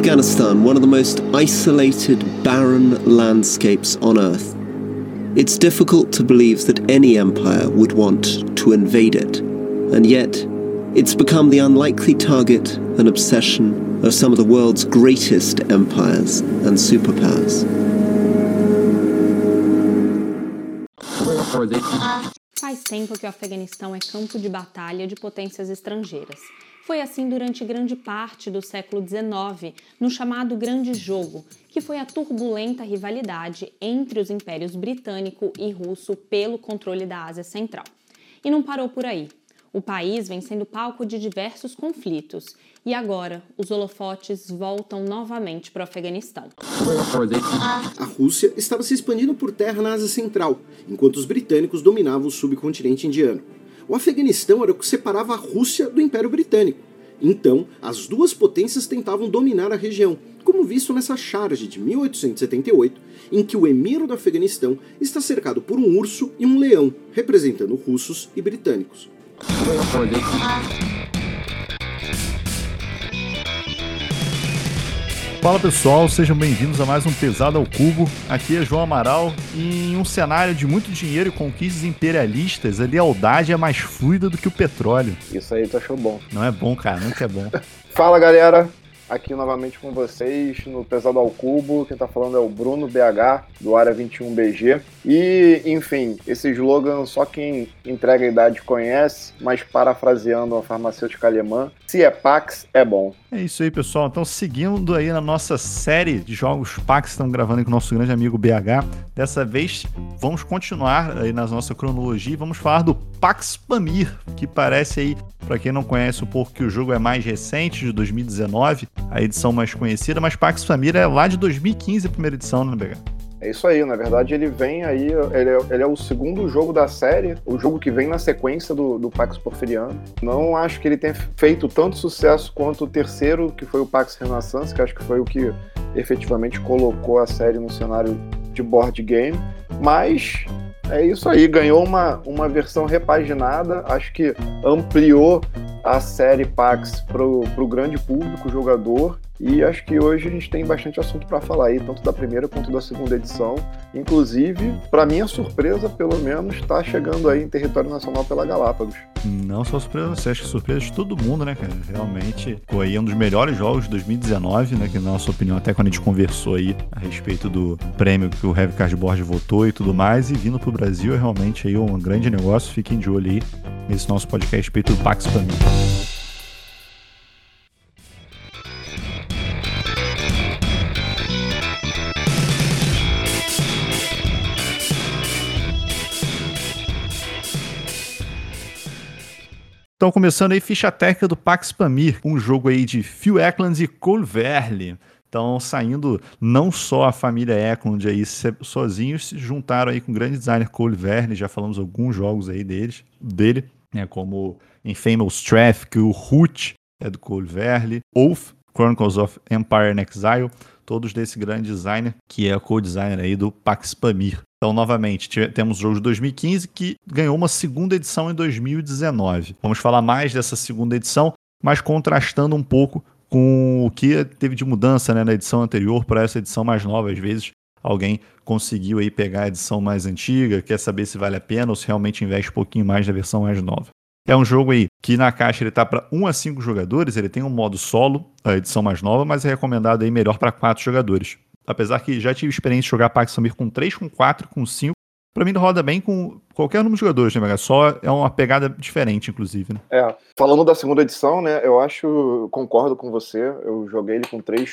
Afghanistan, one of the most isolated, barren landscapes on Earth. It's difficult to believe that any empire would want to invade it, and yet it's become the unlikely target and obsession of some of the world's greatest empires and superpowers. Faz tempo que o Afeganistão é campo de batalha de potências estrangeiras. Foi assim durante grande parte do século XIX, no chamado Grande Jogo, que foi a turbulenta rivalidade entre os impérios britânico e russo pelo controle da Ásia Central. E não parou por aí. O país vem sendo palco de diversos conflitos e agora os holofotes voltam novamente para o Afeganistão. A Rússia estava se expandindo por terra na Ásia Central, enquanto os britânicos dominavam o subcontinente indiano. O Afeganistão era o que separava a Rússia do Império Britânico. Então, as duas potências tentavam dominar a região, como visto nessa charge de 1878, em que o emir do Afeganistão está cercado por um urso e um leão, representando russos e britânicos. Fala pessoal, sejam bem-vindos a mais um Pesado ao Cubo. Aqui é João Amaral e em um cenário de muito dinheiro e conquistas imperialistas, a lealdade é mais fluida do que o petróleo. Isso aí tu achou bom. Não é bom, cara, nunca é bom. Fala galera, aqui novamente com vocês no Pesado ao Cubo. Quem tá falando é o Bruno BH, do Área 21BG. E, enfim, esse slogan só quem entrega a idade conhece, mas parafraseando a farmacêutica alemã, se é Pax, é bom. É isso aí, pessoal. Então, seguindo aí na nossa série de jogos Pax, estamos gravando com o nosso grande amigo BH. Dessa vez, vamos continuar aí na nossa cronologia e vamos falar do Pax Pamir, que parece aí, para quem não conhece um pouco, que o jogo é mais recente, de 2019, a edição mais conhecida, mas Pax Pamir é lá de 2015 a primeira edição, né, BH? É isso aí, na verdade ele vem aí, ele é, ele é, o segundo jogo da série, o jogo que vem na sequência do, do Pax Porfiriano. Não acho que ele tenha feito tanto sucesso quanto o terceiro, que foi o Pax Renaissance, que acho que foi o que efetivamente colocou a série no cenário de board game, mas é isso aí, ganhou uma, uma versão repaginada, acho que ampliou a série Pax para o grande público, jogador, e acho que hoje a gente tem bastante assunto para falar aí, tanto da primeira quanto da segunda edição. Inclusive, para minha surpresa, pelo menos, está chegando aí em território nacional pela Galápagos. Não só surpresa você, acho que surpresa de todo mundo, né, cara? Realmente, foi aí um dos melhores jogos de 2019, né? Que na nossa opinião, até quando a gente conversou aí a respeito do prêmio que o Heavy Cardboard votou e tudo mais, e vindo pro Brasil é realmente aí um grande negócio. Fiquem de olho aí nesse nosso podcast respeito do Pax Família. Então, começando aí, ficha técnica do Pax Pamir, um jogo aí de Phil Eklund e Cole Verle. Então, saindo não só a família Eklund aí sozinhos, se juntaram aí com o grande designer Cole já falamos alguns jogos aí deles, dele, né, como Infamous Traffic, o Root é do Cole Verle, Oath, Chronicles of Empire and Exile, todos desse grande designer, que é o co-designer aí do Pax Pamir. Então, novamente, temos o jogo de 2015 que ganhou uma segunda edição em 2019. Vamos falar mais dessa segunda edição, mas contrastando um pouco com o que teve de mudança né, na edição anterior para essa edição mais nova. Às vezes, alguém conseguiu aí pegar a edição mais antiga, quer saber se vale a pena ou se realmente investe um pouquinho mais na versão mais nova. É um jogo aí que na caixa ele tá para 1 a 5 jogadores, ele tem um modo solo, a edição mais nova, mas é recomendado aí melhor para 4 jogadores. Apesar que já tive experiência de jogar Pax Samir com 3, com 4, com 5. Pra mim, roda bem com qualquer número de jogadores, né, Só é uma pegada diferente, inclusive, né? É. Falando da segunda edição, né, eu acho, concordo com você. Eu joguei ele com 3,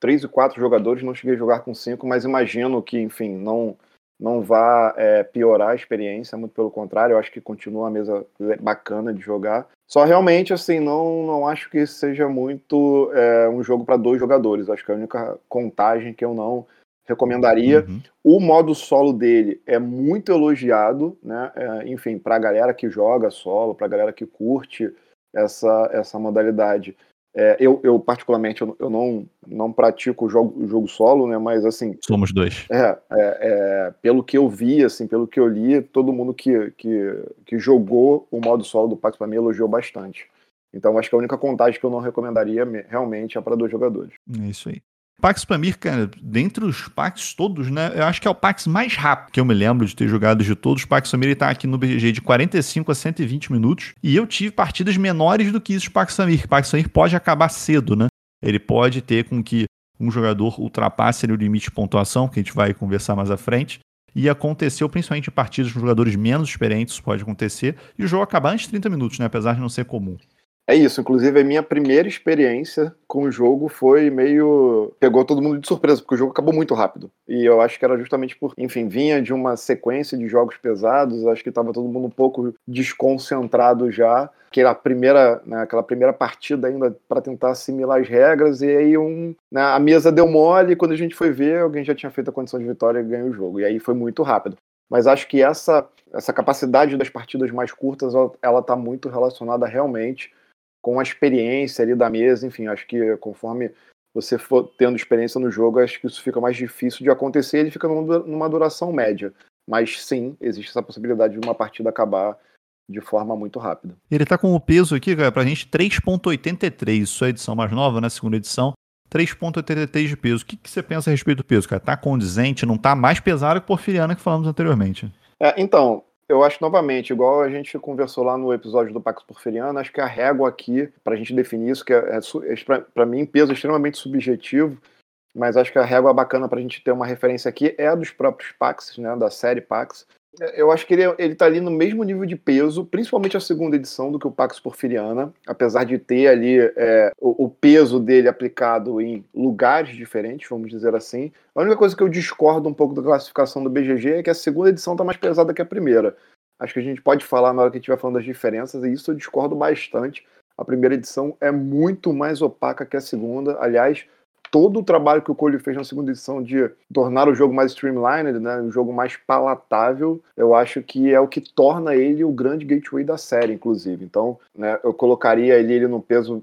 3 e 4 jogadores, não cheguei a jogar com 5, mas imagino que, enfim, não não vá é, piorar a experiência, muito pelo contrário, eu acho que continua uma mesa bacana de jogar. Só realmente, assim, não, não acho que seja muito é, um jogo para dois jogadores. Acho que é a única contagem que eu não recomendaria. Uhum. O modo solo dele é muito elogiado, né? É, enfim, para a galera que joga solo, para a galera que curte essa, essa modalidade. É, eu, eu, particularmente, eu, eu, não, não pratico o jogo, jogo solo, né? Mas, assim... Somos dois. É, é, é, pelo que eu vi, assim, pelo que eu li, todo mundo que, que, que jogou o modo solo do Pax para mim elogiou bastante. Então acho que a única contagem que eu não recomendaria realmente é para dois jogadores. É isso aí. Pax Pamir, cara, dentre os Pax todos, né? Eu acho que é o Pax mais rápido que eu me lembro de ter jogado de todos. Pax Pamir tá aqui no BGG de 45 a 120 minutos. E eu tive partidas menores do que isso de Pax Pamir. Pax Pamir pode acabar cedo, né? Ele pode ter com que um jogador ultrapasse o limite de pontuação, que a gente vai conversar mais à frente. E aconteceu principalmente em partidas com jogadores menos experientes, pode acontecer. E o jogo acabar antes de 30 minutos, né? Apesar de não ser comum. É isso, inclusive a minha primeira experiência com o jogo foi meio. pegou todo mundo de surpresa, porque o jogo acabou muito rápido. E eu acho que era justamente por, enfim, vinha de uma sequência de jogos pesados, acho que estava todo mundo um pouco desconcentrado já. Aquela primeira, né, aquela primeira partida ainda para tentar assimilar as regras, e aí um, né, a mesa deu mole, e quando a gente foi ver, alguém já tinha feito a condição de vitória e ganhou o jogo. E aí foi muito rápido. Mas acho que essa, essa capacidade das partidas mais curtas, ela está muito relacionada realmente com a experiência ali da mesa, enfim, acho que conforme você for tendo experiência no jogo, acho que isso fica mais difícil de acontecer, ele fica numa duração média. Mas sim, existe essa possibilidade de uma partida acabar de forma muito rápida. Ele tá com o peso aqui, cara, pra gente 3.83, isso é a edição mais nova, né, segunda edição. 3.83 de peso. O que, que, você pensa a respeito do peso, cara? Tá condizente, não tá mais pesado que o Porfiriana que falamos anteriormente? É, então, eu acho novamente, igual a gente conversou lá no episódio do Pax Porfiriano, acho que a régua aqui, para a gente definir isso, que é, é, é para mim, peso extremamente subjetivo, mas acho que a régua bacana para a gente ter uma referência aqui é a dos próprios Pax, né, da série Pax. Eu acho que ele, ele tá ali no mesmo nível de peso, principalmente a segunda edição do que o Pax Porfiriana, apesar de ter ali é, o, o, peso dele aplicado em lugares diferentes, vamos dizer assim. A única coisa que eu discordo um pouco da classificação do BGG é que a segunda edição tá mais pesada que a primeira. Acho que a gente pode falar na hora que estiver falando das diferenças, e isso eu discordo bastante. A primeira edição é muito mais opaca que a segunda. Aliás, todo o trabalho que o Cole fez na segunda edição de tornar o jogo mais streamlined, né, um jogo mais palatável, eu acho que é o que torna ele o grande gateway da série, inclusive. Então, né, eu colocaria ele, ele no peso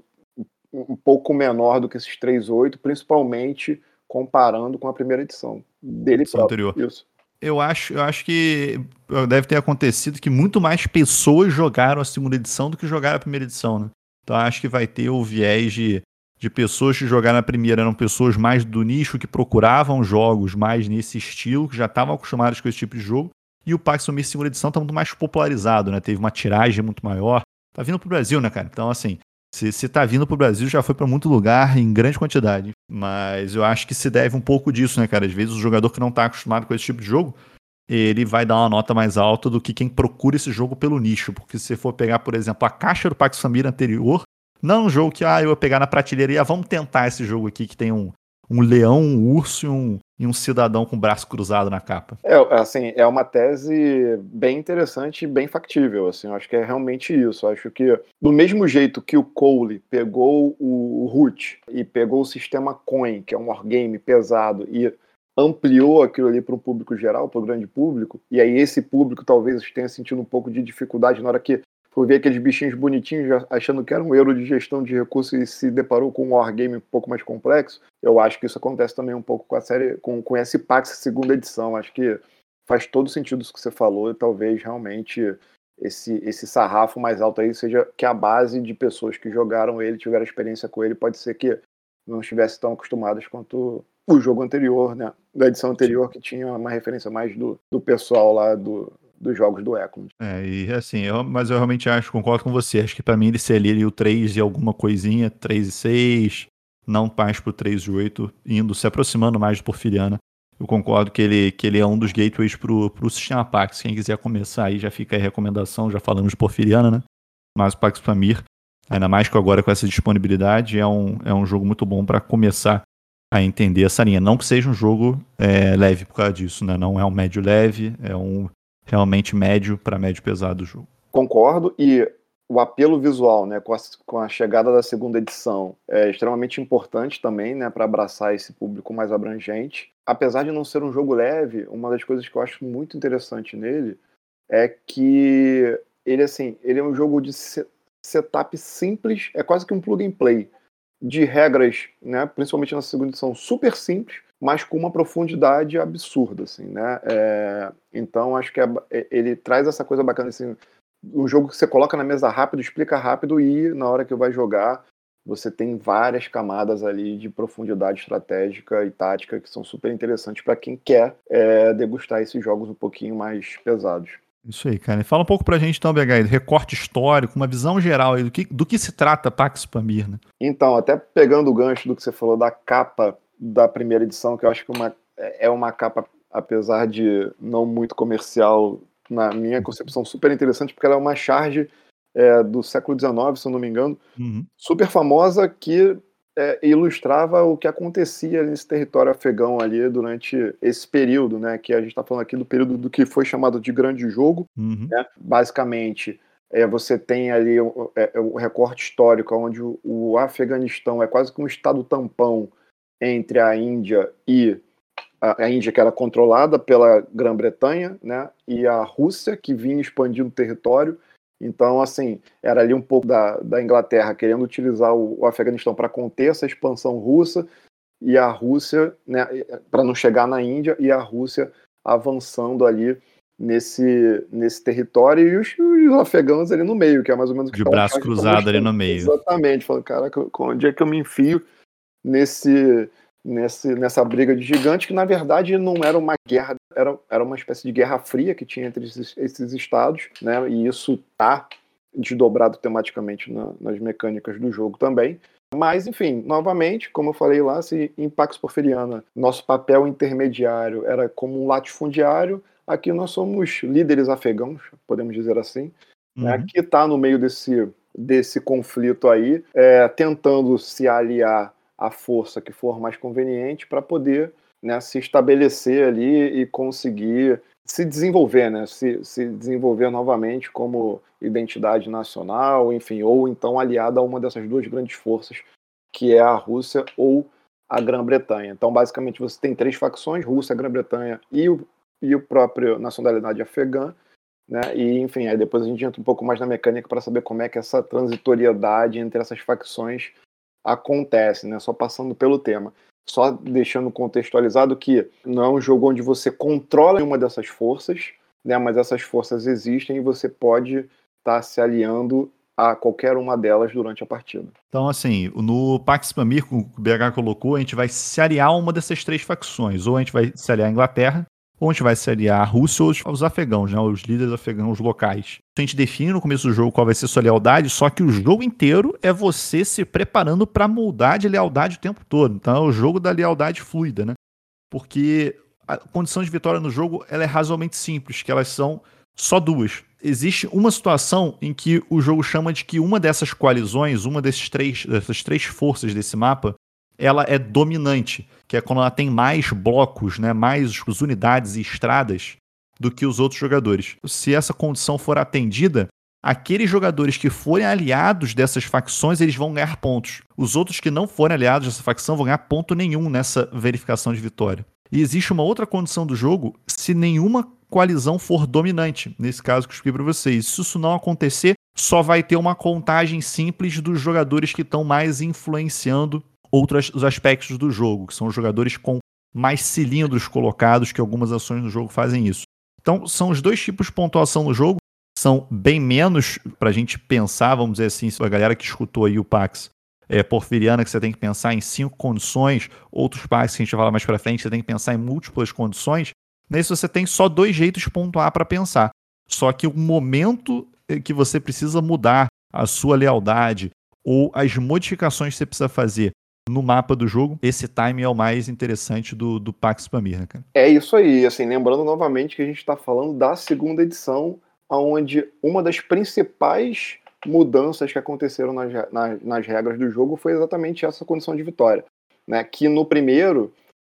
um pouco menor do que esses 3.8, principalmente comparando com a primeira edição dele próprio. Anterior. Isso. Eu acho, eu acho que deve ter acontecido que muito mais pessoas jogaram a segunda edição do que jogaram a primeira edição, né? Então acho que vai ter o viés de de pessoas que jogaram na primeira eram pessoas mais do nicho, que procuravam jogos mais nesse estilo, que já estavam acostumados com esse tipo de jogo. E o Pax Sumir segunda edição está muito mais popularizado, né? Teve uma tiragem muito maior. Tá vindo pro Brasil, né, cara? Então, assim, se, se tá vindo pro Brasil, já foi para muito lugar, em grande quantidade. Mas eu acho que se deve um pouco disso, né, cara? Às vezes o jogador que não tá acostumado com esse tipo de jogo, ele vai dar uma nota mais alta do que quem procura esse jogo pelo nicho. Porque se você for pegar, por exemplo, a caixa do Pax Família anterior, não um jogo que, ah, eu vou pegar na prateleira e ah, vamos tentar esse jogo aqui que tem um, um leão, um urso e um, e um cidadão com o braço cruzado na capa. É, assim, é uma tese bem interessante e bem factível, assim, eu acho que é realmente isso. Eu acho que do mesmo jeito que o Cole pegou o Root e pegou o sistema Coin, que é um wargame pesado, e ampliou aquilo ali para o público geral, para o grande público, e aí esse público talvez tenha sentido um pouco de dificuldade na hora que foi ver aqueles bichinhos bonitinhos achando que era um euro de gestão de recursos e se deparou com um wargame um pouco mais complexo. Eu acho que isso acontece também um pouco com a série, com, com esse Pax segunda edição. Acho que faz todo sentido isso que você falou e talvez realmente esse, esse sarrafo mais alto aí seja que a base de pessoas que jogaram ele, tiveram experiência com ele, pode ser que não estivessem tão acostumadas quanto o jogo anterior, né? Da edição anterior, que tinha uma referência mais do, do pessoal lá do, dos jogos do Eklund. É, e assim, eu, mas eu realmente acho, concordo com você, acho que para mim ele se ali o 3 e alguma coisinha, 3 e 6, não mais pro 3 e 8, indo, se aproximando mais do Porfiriana. Eu concordo que ele, que ele é um dos gateways pro, pro sistema Pax. Quem quiser começar aí, já fica a recomendação, já falamos de Porfiriana, né? Mas o Pax Pamir, ainda mais que agora com essa disponibilidade, é um, é um jogo muito bom para começar a entender essa linha. Não que seja um jogo é, leve por causa disso, né? Não é um médio leve, é um realmente médio para médio pesado do jogo. Concordo, e o apelo visual, né, com a, com a, chegada da segunda edição, é extremamente importante também, né, para abraçar esse público mais abrangente. Apesar de não ser um jogo leve, uma das coisas que eu acho muito interessante nele é que ele, assim, ele é um jogo de setup simples, é quase que um plug and play de regras, né, principalmente na segunda edição, super simples, mas com uma profundidade absurda, assim, né? É, então acho que é, é, ele traz essa coisa bacana, assim, um jogo que você coloca na mesa rápido, explica rápido e na hora que vai jogar você tem várias camadas ali de profundidade estratégica e tática que são super interessantes para quem quer é, degustar esses jogos um pouquinho mais pesados. Isso aí, cara. Fala um pouco pra gente então, BH, recorte histórico, uma visão geral aí do que, do que se trata Pax Pamir, né? Então, até pegando o gancho do que você falou da capa da primeira edição, que eu acho que uma, é uma capa, apesar de não muito comercial, na minha concepção, super interessante, porque ela é uma charge é, do século XIX, se eu não me engano, uhum. super famosa que é, ilustrava o que acontecia nesse território afegão ali durante esse período, né? Que a gente está falando aqui do período do que foi chamado de Grande Jogo. Uhum. Né? Basicamente, é, você tem ali o, é, o recorte histórico, onde o, o, Afeganistão é quase que um estado tampão entre a Índia e a, a Índia, que era controlada pela Grã-Bretanha, né? E a Rússia, que vinha expandindo o território então, assim, era ali um pouco da, da Inglaterra querendo utilizar o, o Afeganistão para conter essa expansão russa e a Rússia, né, para não chegar na Índia, e a Rússia avançando ali nesse, nesse território e os, os afegãos ali no meio, que é mais ou menos o que De braço cruzado ali no meio. Exatamente, falando, cara, onde é que eu me enfio nesse, nesse, nessa briga de gigante, que na verdade não era uma guerra, era, era uma espécie de guerra fria que tinha entre esses, esses estados, né? E isso tá desdobrado tematicamente na, nas mecânicas do jogo também. Mas, enfim, novamente, como eu falei lá, se em Pax Porfiriana nosso papel intermediário era como um latifundiário, aqui nós somos líderes afegãos, podemos dizer assim, né? uhum. né, que está no meio desse, desse conflito aí, é, tentando se aliar a força que for mais conveniente para poder né, se estabelecer ali e conseguir se desenvolver, né, se, se desenvolver novamente como identidade nacional, enfim, ou então aliada a uma dessas duas grandes forças, que é a Rússia ou a Grã-Bretanha. Então, basicamente, você tem três facções: Rússia, Grã-Bretanha e o, e o próprio nacionalidade afegã. Né? E, enfim, aí depois a gente entra um pouco mais na mecânica para saber como é que essa transitoriedade entre essas facções acontece, né? Só passando pelo tema. Só deixando contextualizado que não é um jogo onde você controla uma dessas forças, né? Mas essas forças existem e você pode estar tá se aliando a qualquer uma delas durante a partida. Então, assim, no Pax Pamir, que o BH colocou, a gente vai se aliar a uma dessas três facções. Ou a gente vai se aliar à Inglaterra, a gente vai se aliar à Rússia ou aos afegãos, né, os líderes afegãos locais. A gente define no começo do jogo qual vai ser sua lealdade, só que o jogo inteiro é você se preparando para mudar de lealdade o tempo todo. Então é o jogo da lealdade fluida, né? Porque a condição de vitória no jogo ela é razoavelmente simples, que elas são só duas. Existe uma situação em que o jogo chama de que uma dessas coalizões, uma desses três, dessas três forças desse mapa, ela é dominante, que é quando ela tem mais blocos, né, mais unidades e estradas do que os outros jogadores. Se essa condição for atendida, aqueles jogadores que forem aliados dessas facções, eles vão ganhar pontos. Os outros que não forem aliados dessa facção vão ganhar ponto nenhum nessa verificação de vitória. E existe uma outra condição do jogo se nenhuma coalizão for dominante, nesse caso que eu expliquei para vocês. Se isso não acontecer, só vai ter uma contagem simples dos jogadores que estão mais influenciando outros aspectos do jogo, que são os jogadores com mais cilindros colocados, que algumas ações no jogo fazem isso. Então, são os dois tipos de pontuação no jogo, são bem menos para a gente pensar, vamos dizer assim, a galera que escutou aí o Pax é, Porfiriana, que você tem que pensar em cinco condições, outros Pax que a gente vai falar mais para frente, você tem que pensar em múltiplas condições. Nesse você tem só dois jeitos de pontuar para pensar. Só que o momento que você precisa mudar a sua lealdade ou as modificações que você precisa fazer no mapa do jogo, esse time é o mais interessante do, do Pax Pamir, né, cara? É isso aí, assim, lembrando novamente que a gente está falando da segunda edição, onde uma das principais mudanças que aconteceram nas, nas, nas regras do jogo foi exatamente essa condição de vitória, né? Que no primeiro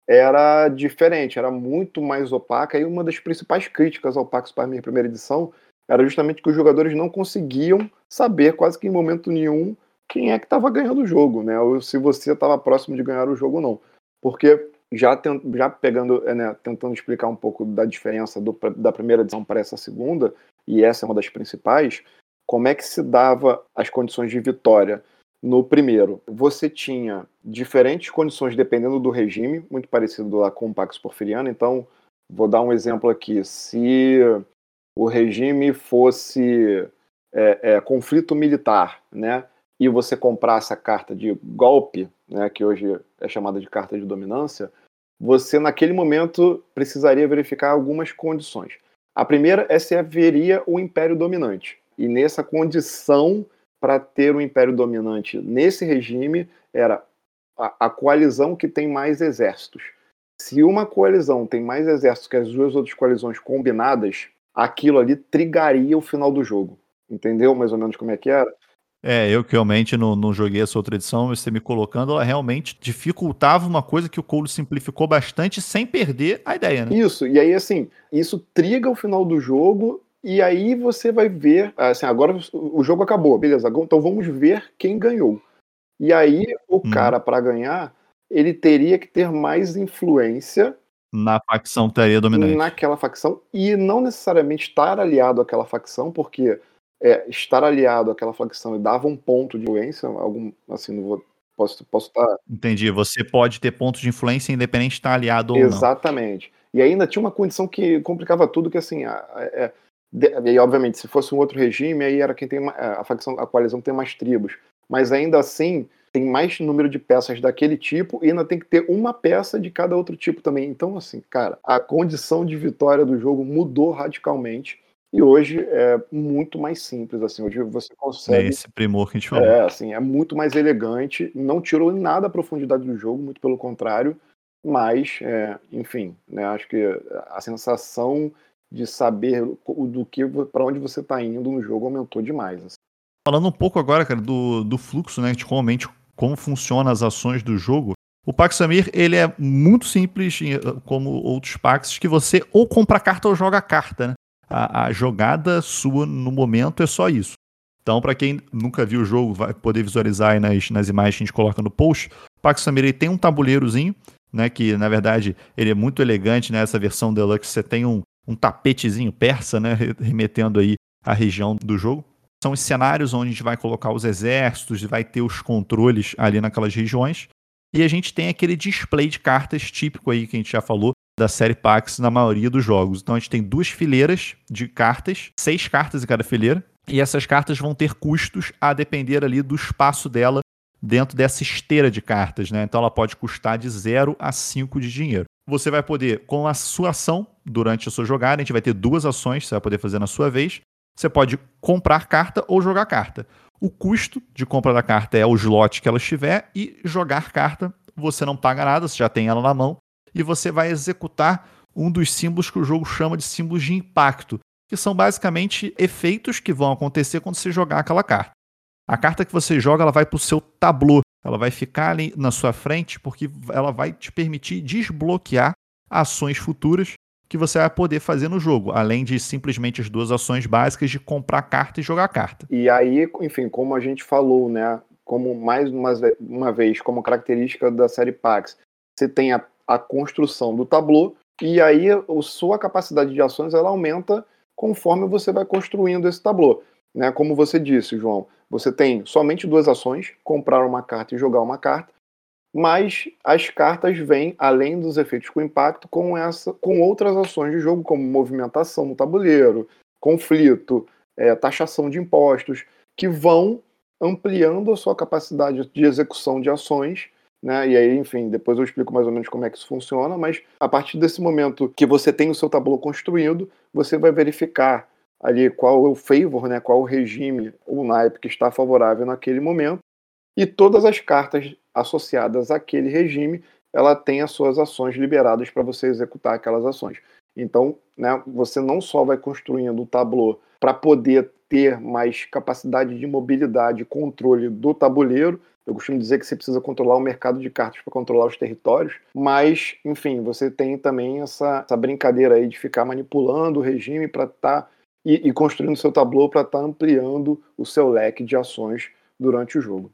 era diferente, era muito mais opaca, e uma das principais críticas ao Pax Pamir primeira edição era justamente que os jogadores não conseguiam saber quase que em momento nenhum quem é que estava ganhando o jogo, né? Ou se você estava próximo de ganhar o jogo ou não. Porque já, já pegando, é, né, tentando explicar um pouco da diferença do, da primeira edição para essa segunda, e essa é uma das principais, como é que se dava as condições de vitória no primeiro? Você tinha diferentes condições dependendo do regime, muito parecido lá com o Pax Porfiriano, então vou dar um exemplo aqui. Se o regime fosse é, é, conflito militar, né? E você comprasse a carta de golpe, né? Que hoje é chamada de carta de dominância, você naquele momento precisaria verificar algumas condições. A primeira é se haveria o império dominante. E nessa condição para ter o império dominante nesse regime era a, a coalizão que tem mais exércitos. Se uma coalizão tem mais exércitos que as duas outras coalizões combinadas, aquilo ali trigaria o final do jogo. Entendeu mais ou menos como é que era? É, eu que realmente não, não joguei essa outra edição, você me colocando, ela realmente dificultava uma coisa que o Cole simplificou bastante sem perder a ideia, né? Isso, e aí assim, isso triga o final do jogo e aí você vai ver, assim, agora o jogo acabou, beleza, então vamos ver quem ganhou. E aí o hum. cara, para ganhar, ele teria que ter mais influência na facção que estaria dominante. Naquela facção, e não necessariamente estar aliado àquela facção, porque é, estar aliado àquela facção e dava um ponto de influência, algum, assim, não vou, posso, posso estar... Entendi, você pode ter pontos de influência independente de estar aliado ou Exatamente. não. Exatamente. E ainda tinha uma condição que complicava tudo, que assim, a, a, a, e obviamente, se fosse um outro regime, aí era quem tem, a facção, a coalizão tem mais tribos, mas ainda assim tem mais número de peças daquele tipo e ainda tem que ter uma peça de cada outro tipo também. Então, assim, cara, a condição de vitória do jogo mudou radicalmente. E hoje é muito mais simples, assim, hoje você consegue... É esse primor que a gente falou. É, assim, é muito mais elegante, não tirou nada a profundidade do jogo, muito pelo contrário, mas, é, enfim, né, acho que a sensação de saber do que para onde você está indo no jogo aumentou demais. Assim. Falando um pouco agora, cara, do, do fluxo, né, de realmente como funcionam as ações do jogo, o Pax Samir, ele é muito simples, como outros Pax, que você ou compra carta ou joga carta, né? A, a jogada sua no momento é só isso. Então, para quem nunca viu o jogo, vai poder visualizar aí nas, nas imagens que a gente coloca no post. Pax Samir ele tem um tabuleirozinho, né? Que na verdade ele é muito elegante, né? Essa versão Deluxe você tem um, um tapetezinho persa, né? Remetendo aí a região do jogo são os cenários onde a gente vai colocar os exércitos, vai ter os controles ali naquelas regiões. E a gente tem aquele display de cartas típico aí que a gente já falou da série Pax na maioria dos jogos. Então a gente tem duas fileiras de cartas, seis cartas em cada fileira, e essas cartas vão ter custos a depender ali do espaço dela dentro dessa esteira de cartas, né? Então ela pode custar de 0 a 5 de dinheiro. Você vai poder, com a sua ação, durante a sua jogada, a gente vai ter duas ações que você vai poder fazer na sua vez. Você pode comprar carta ou jogar carta. O custo de compra da carta é o slot que ela estiver e jogar carta você não paga nada, você já tem ela na mão e você vai executar um dos símbolos que o jogo chama de símbolos de impacto, que são basicamente efeitos que vão acontecer quando você jogar aquela carta. A carta que você joga ela vai para o seu tablô, ela vai ficar ali na sua frente porque ela vai te permitir desbloquear ações futuras que você vai poder fazer no jogo, além de simplesmente as duas ações básicas de comprar carta e jogar carta. E aí, enfim, como a gente falou, né, como mais uma, uma vez, como característica da série Pax, você tem a, a construção do tablô e aí a sua capacidade de ações ela aumenta conforme você vai construindo esse tablô. Né? Como você disse, João, você tem somente duas ações, comprar uma carta e jogar uma carta, mas as cartas vêm, além dos efeitos com impacto, com, essa, com outras ações de jogo, como movimentação no tabuleiro, conflito, é, taxação de impostos, que vão ampliando a sua capacidade de execução de ações. Né? E aí, enfim, depois eu explico mais ou menos como é que isso funciona, mas a partir desse momento que você tem o seu tabuleiro construído, você vai verificar ali qual é o favor, né, qual o regime, o naipe que está favorável naquele momento, e todas as cartas associadas àquele regime, ela tem as suas ações liberadas para você executar aquelas ações. Então, né, você não só vai construindo o tabuleiro para poder ter mais capacidade de mobilidade e controle do tabuleiro. Eu costumo dizer que você precisa controlar o mercado de cartas para controlar os territórios, mas, enfim, você tem também essa, essa brincadeira aí de ficar manipulando o regime para estar tá, e, e construindo seu tabuleiro para estar tá ampliando o seu leque de ações durante o jogo.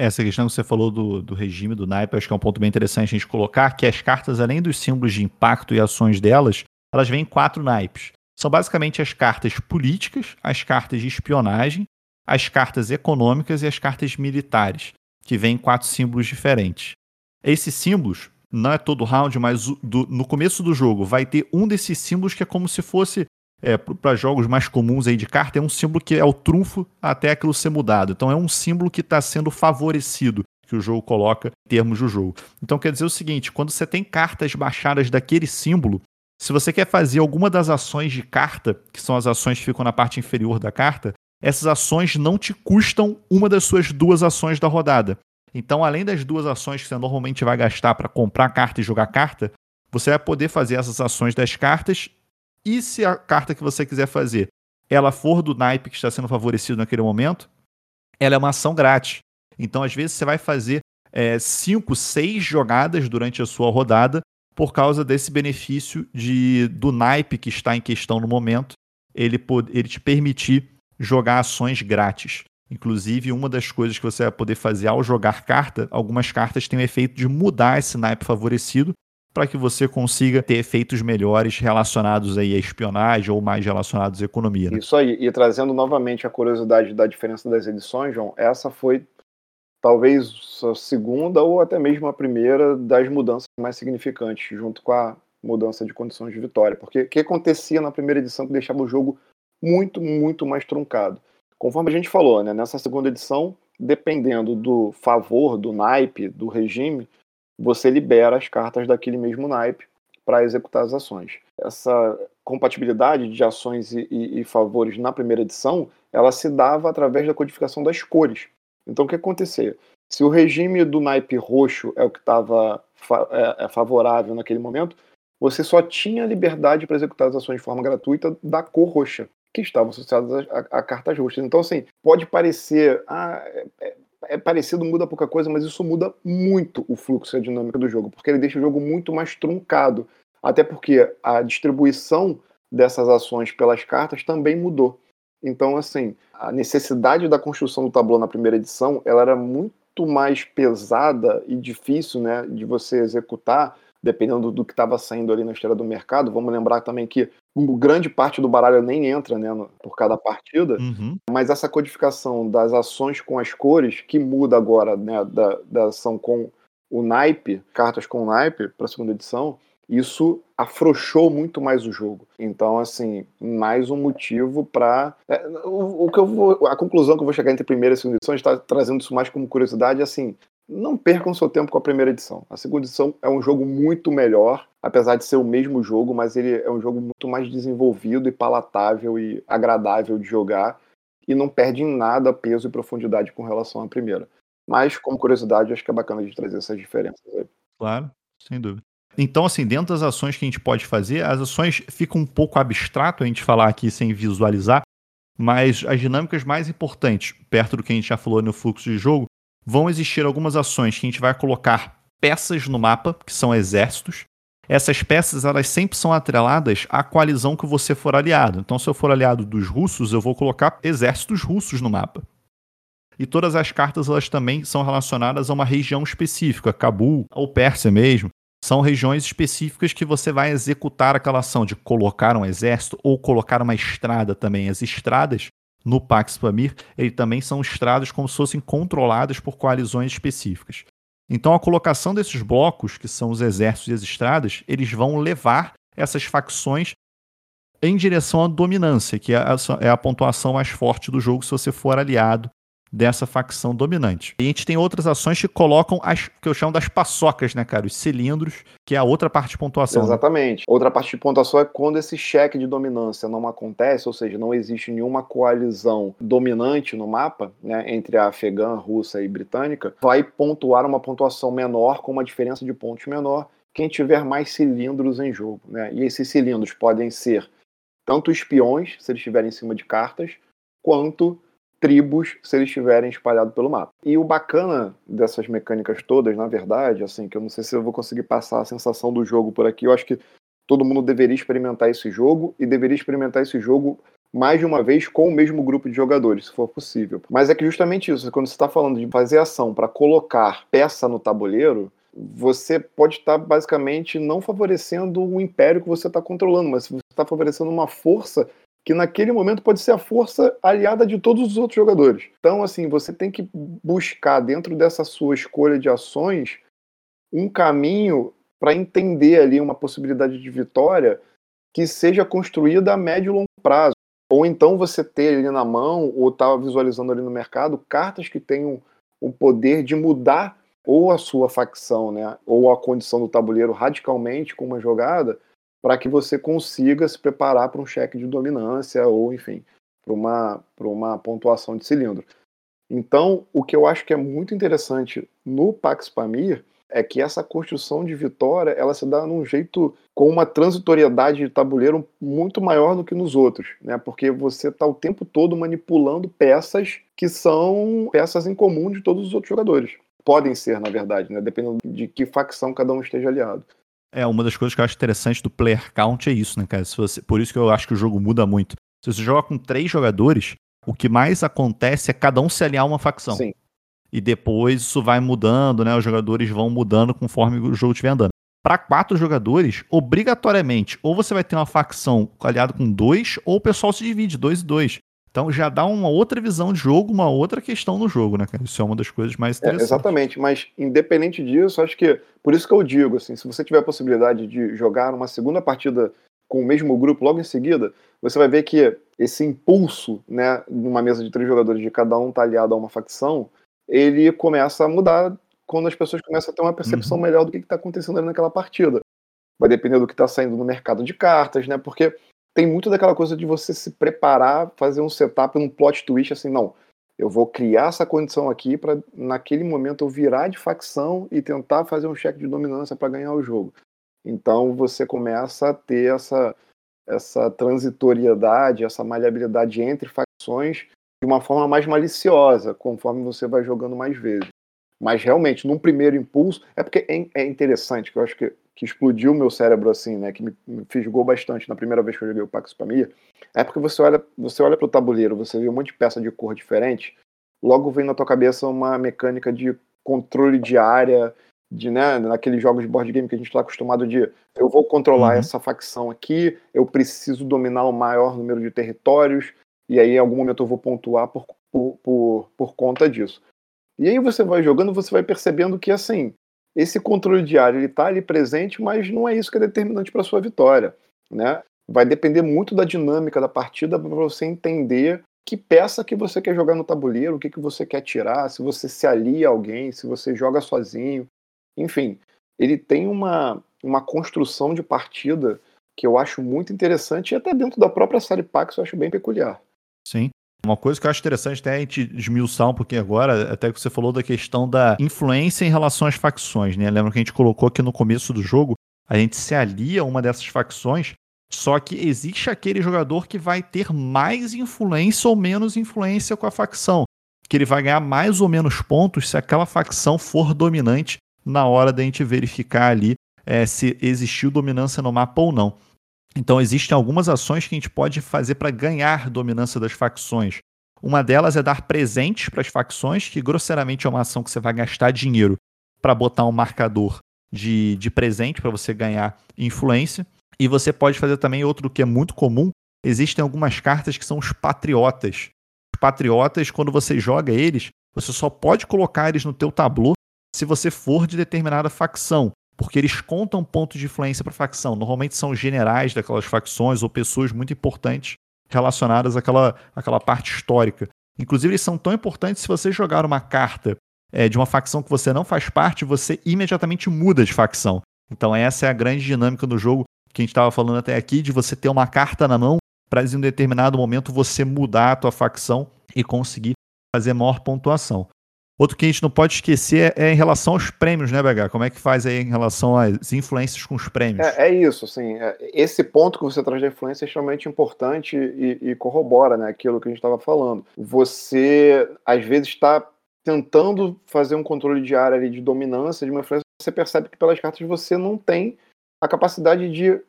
Essa questão que você falou do, do regime do naipe, acho que é um ponto bem interessante a gente colocar, que as cartas, além dos símbolos de impacto e ações delas, elas vêm em quatro naipes. São basicamente as cartas políticas, as cartas de espionagem, as cartas econômicas e as cartas militares, que vêm quatro símbolos diferentes. Esses símbolos, não é todo round, mas do, no começo do jogo vai ter um desses símbolos que é como se fosse é, para jogos mais comuns aí de carta, é um símbolo que é o trunfo até aquilo ser mudado. Então é um símbolo que está sendo favorecido que o jogo coloca em termos do jogo. Então quer dizer o seguinte: quando você tem cartas baixadas daquele símbolo, se você quer fazer alguma das ações de carta, que são as ações que ficam na parte inferior da carta, essas ações não te custam uma das suas duas ações da rodada. Então, além das duas ações que você normalmente vai gastar para comprar carta e jogar carta, você vai poder fazer essas ações das cartas. E se a carta que você quiser fazer ela for do naipe que está sendo favorecido naquele momento, ela é uma ação grátis. Então, às vezes, você vai fazer é, cinco, seis jogadas durante a sua rodada por causa desse benefício de do naipe que está em questão no momento, ele, ele te permitir jogar ações grátis. Inclusive, uma das coisas que você vai poder fazer ao jogar carta, algumas cartas têm o efeito de mudar esse naipe favorecido para que você consiga ter efeitos melhores relacionados aí à espionagem ou mais relacionados à economia. Né? Isso aí, e trazendo novamente a curiosidade da diferença das edições, João, essa foi talvez a segunda ou até mesmo a primeira das mudanças mais significantes, junto com a mudança de condições de vitória. Porque o que acontecia na primeira edição que deixava o jogo muito, muito mais truncado? Conforme a gente falou, né, nessa segunda edição, dependendo do favor, do naipe, do regime, você libera as cartas daquele mesmo naipe para executar as ações. Essa compatibilidade de ações e, e, e, favores na primeira edição, ela se dava através da codificação das cores. Então, o que acontecia? Se o regime do naipe roxo é o que estava fa é, é favorável naquele momento, você só tinha liberdade para executar as ações de forma gratuita da cor roxa que estavam associadas a, a, cartas roxas. Então, assim, pode parecer. Ah, é, é, é, parecido, muda pouca coisa, mas isso muda muito o fluxo e a dinâmica do jogo, porque ele deixa o jogo muito mais truncado. Até porque a distribuição dessas ações pelas cartas também mudou. Então, assim, a necessidade da construção do tabuleiro na primeira edição, ela era muito mais pesada e difícil, né, de você executar, dependendo do que estava saindo ali na história do mercado. Vamos lembrar também que grande parte do baralho nem entra né, por cada partida, uhum. mas essa codificação das ações com as cores, que muda agora né, da, da ação com o naipe, cartas com naipe para a segunda edição, isso afrouxou muito mais o jogo. Então, assim, mais um motivo para. É, o, o, que eu vou. A conclusão que eu vou chegar entre primeira e segunda edição, a gente está trazendo isso mais como curiosidade, assim, não percam seu tempo com a primeira edição. A segunda edição é um jogo muito melhor, apesar de ser o mesmo jogo, mas ele é um jogo muito mais desenvolvido e palatável e agradável de jogar e não perde em nada peso e profundidade com relação à primeira. Mas, como curiosidade, acho que é bacana de trazer essas diferenças aí. Claro, sem dúvida. Então, assim, dentro das ações que a gente pode fazer, as ações ficam um pouco abstrato a gente falar aqui sem visualizar, mas as dinâmicas mais importantes, perto do que a gente já falou no fluxo de jogo, vão existir algumas ações que a gente vai colocar peças no mapa, que são exércitos. Essas peças, elas sempre são atreladas à coalizão que você for aliado. Então, se eu for aliado dos russos, eu vou colocar exércitos russos no mapa. E todas as cartas, elas também são relacionadas a uma região específica, Cabul ou Pérsia mesmo. São regiões específicas que você vai executar aquela ação de colocar um exército ou colocar uma estrada também. As estradas no Pax Pamir, eles também são estradas como se fossem controladas por coalizões específicas. Então a colocação desses blocos, que são os exércitos e as estradas, eles vão levar essas facções em direção à dominância, que é a, é a pontuação mais forte do jogo se você for aliado dessa facção dominante. E a gente tem outras ações que colocam as que eu chamo das paçocas, né, cara? Os cilindros, que é a outra parte de pontuação. Né? Exatamente. Né? Outra parte de pontuação é quando esse cheque de dominância não acontece, ou seja, não existe nenhuma coalizão dominante no mapa, né, entre a afegã, russa e britânica, vai pontuar uma pontuação menor com uma diferença de pontos menor quem tiver mais cilindros em jogo, né? E esses cilindros podem ser tanto espiões, se eles estiverem em cima de cartas, quanto tribos se eles estiverem espalhados pelo mapa. E o bacana dessas mecânicas todas, na verdade, assim, que eu não sei se eu vou conseguir passar a sensação do jogo por aqui, eu acho que todo mundo deveria experimentar esse jogo e deveria experimentar esse jogo mais de uma vez com o mesmo grupo de jogadores, se for possível. Mas é que justamente isso, quando você está falando de fazer ação para colocar peça no tabuleiro, você pode estar tá basicamente não favorecendo o império que você está controlando, mas você está favorecendo uma força que naquele momento pode ser a força aliada de todos os outros jogadores. Então, assim, você tem que buscar dentro dessa sua escolha de ações um caminho para entender ali uma possibilidade de vitória que seja construída a médio e longo prazo. Ou então você ter ali na mão, ou estar tá visualizando ali no mercado, cartas que tenham o poder de mudar ou a sua facção, né, ou a condição do tabuleiro radicalmente com uma jogada, para que você consiga se preparar para um cheque de dominância ou, enfim, para uma, uma pontuação de cilindro. Então, o que eu acho que é muito interessante no Pax Pamir é que essa construção de vitória ela se dá num jeito com uma transitoriedade de tabuleiro muito maior do que nos outros, né? Porque você está o tempo todo manipulando peças que são peças em comum de todos os outros jogadores. Podem ser, na verdade, né? Dependendo de que facção cada um esteja aliado. É, uma das coisas que eu acho interessante do player count é isso, né, cara? Você, por isso que eu acho que o jogo muda muito. Se você joga com três jogadores, o que mais acontece é cada um se aliar a uma facção. Sim. E depois isso vai mudando, né? Os jogadores vão mudando conforme o jogo estiver andando. Para quatro jogadores, obrigatoriamente, ou você vai ter uma facção aliada com dois, ou o pessoal se divide, dois e dois. Então já dá uma outra visão de jogo, uma outra questão no jogo, né, cara? Isso é uma das coisas mais é, interessantes. É, exatamente, mas independente disso, acho que por isso que eu digo, assim, se você tiver a possibilidade de jogar uma segunda partida com o mesmo grupo logo em seguida, você vai ver que esse impulso, né, numa mesa de três jogadores de cada um tá aliado a uma facção, ele começa a mudar quando as pessoas começam a ter uma percepção uhum. melhor do que está acontecendo ali naquela partida. Vai depender do que está saindo no mercado de cartas, né? Porque tem muito daquela coisa de você se preparar, fazer um setup, um plot twist, assim, não. Eu vou criar essa condição aqui para naquele momento eu virar de facção e tentar fazer um cheque de dominância para ganhar o jogo. Então você começa a ter essa, essa transitoriedade, essa maleabilidade entre facções de uma forma mais maliciosa, conforme você vai jogando mais vezes. Mas realmente, num primeiro impulso, é porque é, é interessante, que eu acho que, que explodiu o meu cérebro assim, né? Que me, me fisgou bastante na primeira vez que eu joguei o Pax Pamir. É porque você olha, você olha para o tabuleiro, você vê um monte de peça de cor diferente, logo vem na tua cabeça uma mecânica de controle de área, de, né, naqueles jogos de board game que a gente está acostumado de eu vou controlar uhum. essa facção aqui, eu preciso dominar o maior número de territórios, e aí em algum momento eu vou pontuar por, por, por, por conta disso. E aí você vai jogando, você vai percebendo que assim, esse controle diário ele está ali presente, mas não é isso que é determinante para sua vitória, né? Vai depender muito da dinâmica da partida para você entender que peça que você quer jogar no tabuleiro, o que, que você quer tirar, se você se alia a alguém, se você joga sozinho, enfim, ele tem uma, uma construção de partida que eu acho muito interessante e até dentro da própria série Pax eu acho bem peculiar. Sim. Uma coisa que eu acho interessante até a gente esmiuçar um pouquinho agora, até que você falou da questão da influência em relação às facções, né? Lembra que a gente colocou aqui no começo do jogo, a gente se alia a uma dessas facções, só que existe aquele jogador que vai ter mais influência ou menos influência com a facção, que ele vai ganhar mais ou menos pontos se aquela facção for dominante na hora da gente verificar ali é, se existiu dominância no mapa ou não. Então, existem algumas ações que a gente pode fazer para ganhar dominância das facções. Uma delas é dar presentes para as facções, que grosseiramente é uma ação que você vai gastar dinheiro para botar um marcador de, de presente para você ganhar influência. E você pode fazer também outro que é muito comum. Existem algumas cartas que são os patriotas. Os patriotas, quando você joga eles, você só pode colocar eles no teu tablô se você for de determinada facção, porque eles contam pontos de influência para facção. Normalmente são generais daquelas facções ou pessoas muito importantes relacionadas àquela, àquela parte histórica. Inclusive, eles são tão importantes se você jogar uma carta é, de uma facção que você não faz parte, você imediatamente muda de facção. Então, essa é a grande dinâmica do jogo que a gente estava falando até aqui, de você ter uma carta na mão para em um determinado momento você mudar a tua facção e conseguir fazer maior pontuação. Outro que a gente não pode esquecer é, é em relação aos prêmios, né, BH? Como é que faz aí em relação às influências com os prêmios? É, é isso, assim, é, esse ponto que você traz da influência é extremamente importante e, e corrobora né, aquilo que a gente estava falando. Você, às vezes, está tentando fazer um controle de área ali, de dominância de uma influência, você percebe que pelas cartas você não tem a capacidade de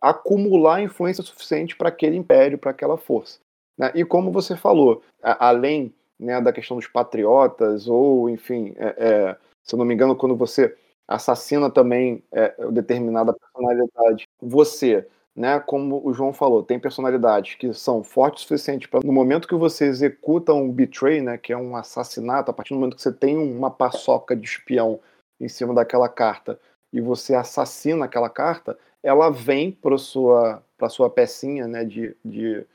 acumular influência suficiente para aquele império, para aquela força. Né? E como você falou, além né, da questão dos patriotas, ou, enfim, é, é, se eu não me engano, quando você assassina também é, determinada personalidade, você, né, como o João falou, tem personalidades que são fortes o suficiente para, no momento que você executa um betray, né, que é um assassinato, a partir do momento que você tem uma paçoca de espião em cima daquela carta e você assassina aquela carta, ela vem para sua, sua pecinha né, de, de,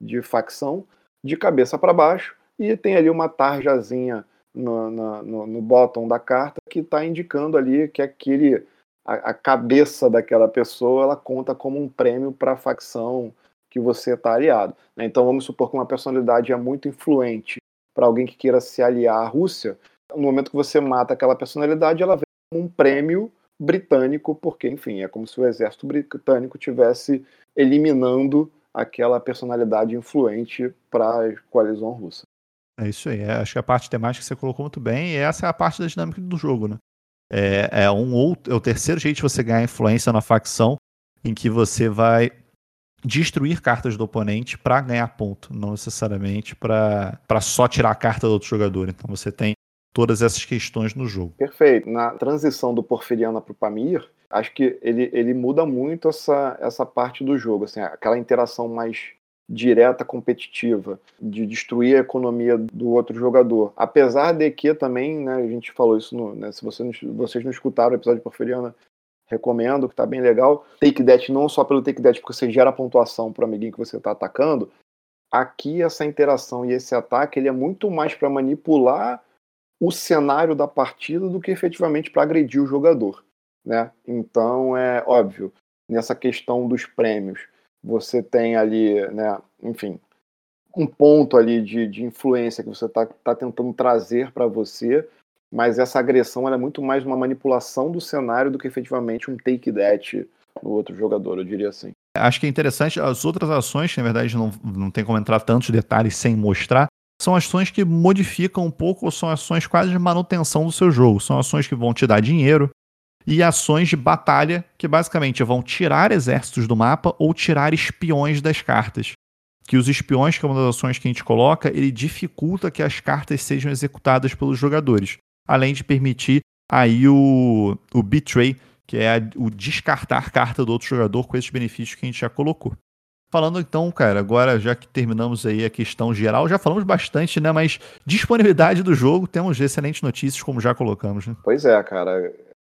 de facção de cabeça para baixo e tem ali uma tarjazinha no, no, no, bottom da carta que está indicando ali que aquele a, a, cabeça daquela pessoa ela conta como um prêmio para a facção que você está aliado. Né? Então vamos supor que uma personalidade é muito influente para alguém que queira se aliar à Rússia. No momento que você mata aquela personalidade, ela vem como um prêmio britânico, porque, enfim, é como se o exército britânico tivesse eliminando aquela personalidade influente para a coalizão russa. É isso aí. É, acho que a parte temática você colocou muito bem, e essa é a parte da dinâmica do jogo, né? É, é um outro, é o terceiro jeito de você ganhar influência na facção, em que você vai destruir cartas do oponente para ganhar ponto, não necessariamente para só tirar a carta do outro jogador. Então você tem todas essas questões no jogo. Perfeito. Na transição do Porfiriana para o Pamir, acho que ele, ele muda muito essa, essa parte do jogo, assim, aquela interação mais direta competitiva, de destruir a economia do outro jogador. Apesar de que também, né, a gente falou isso, no, né, se você, vocês não escutaram o episódio de Porfiriana, recomendo, que tá bem legal. Take That não só pelo Take That, porque você gera pontuação pro amiguinho que você tá atacando. Aqui essa interação e esse ataque, ele é muito mais para manipular o cenário da partida do que efetivamente para agredir o jogador, né? Então é óbvio, nessa questão dos prêmios, você tem ali, né, enfim, um ponto ali de, de influência que você está tá tentando trazer para você, mas essa agressão é muito mais uma manipulação do cenário do que efetivamente um take that no outro jogador, eu diria assim. Acho que é interessante as outras ações, que na verdade não, não tem como entrar tantos detalhes sem mostrar, são ações que modificam um pouco ou são ações quase de manutenção do seu jogo. São ações que vão te dar dinheiro e ações de batalha que basicamente vão tirar exércitos do mapa ou tirar espiões das cartas. Que os espiões, que é uma das ações que a gente coloca, ele dificulta que as cartas sejam executadas pelos jogadores além de permitir aí o, o betray, que é o descartar carta do outro jogador com esses benefícios que a gente já colocou. Falando então, cara, agora já que terminamos aí a questão geral, já falamos bastante, né? Mas disponibilidade do jogo, temos excelentes notícias, como já colocamos, né? Pois é, cara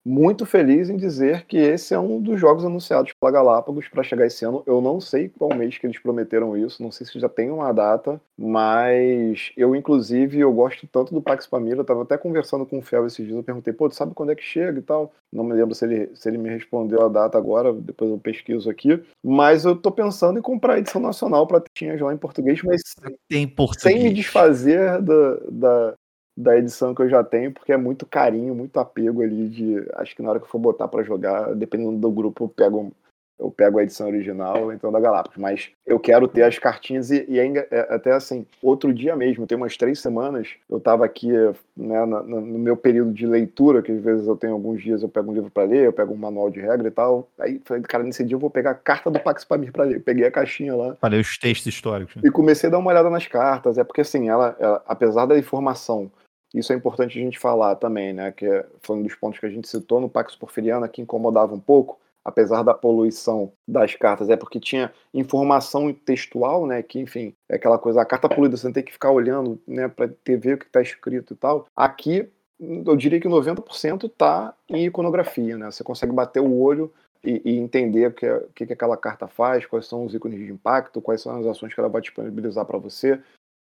muito feliz em dizer que esse é um dos jogos anunciados pela Galápagos para chegar esse ano. Eu não sei qual mês que eles prometeram isso, não sei se já tem uma data, mas eu, inclusive, eu gosto tanto do Pax Pamira, eu tava até conversando com o Fel esses dias, eu perguntei, pô, tu sabe quando é que chega e tal? Não me lembro se ele, se ele me respondeu a data agora, depois eu pesquiso aqui, mas eu tô pensando em comprar a edição nacional para tinha lá em português, mas tem português. sem me desfazer da, da, da edição que eu já tenho, porque é muito carinho, muito apego ali de. Acho que na hora que eu for botar para jogar, dependendo do grupo, eu pego, eu pego a edição original, então da Galápagos. Mas eu quero ter as cartinhas e, e ainda, é, até assim, outro dia mesmo, tem umas três semanas, eu estava aqui né, no, no, meu período de leitura, que às vezes eu tenho alguns dias, eu pego um livro para ler, eu pego um manual de regra e tal. Aí falei, cara, nesse dia eu vou pegar a carta do Pax Pamir para ler. peguei a caixinha lá. Falei os textos históricos. Né? E comecei a dar uma olhada nas cartas. É porque assim, ela, ela apesar da informação isso é importante a gente falar também, né? Que foi um dos pontos que a gente citou no Pax Porfiriana que incomodava um pouco, apesar da poluição das cartas, é porque tinha informação textual, né? Que, enfim, é aquela coisa, a carta poluída, você tem que ficar olhando, né? Para ver o que está escrito e tal. Aqui, eu diria que 90% está em iconografia, né? Você consegue bater o olho e, e entender o que, o que aquela carta faz, quais são os ícones de impacto, quais são as ações que ela vai disponibilizar para você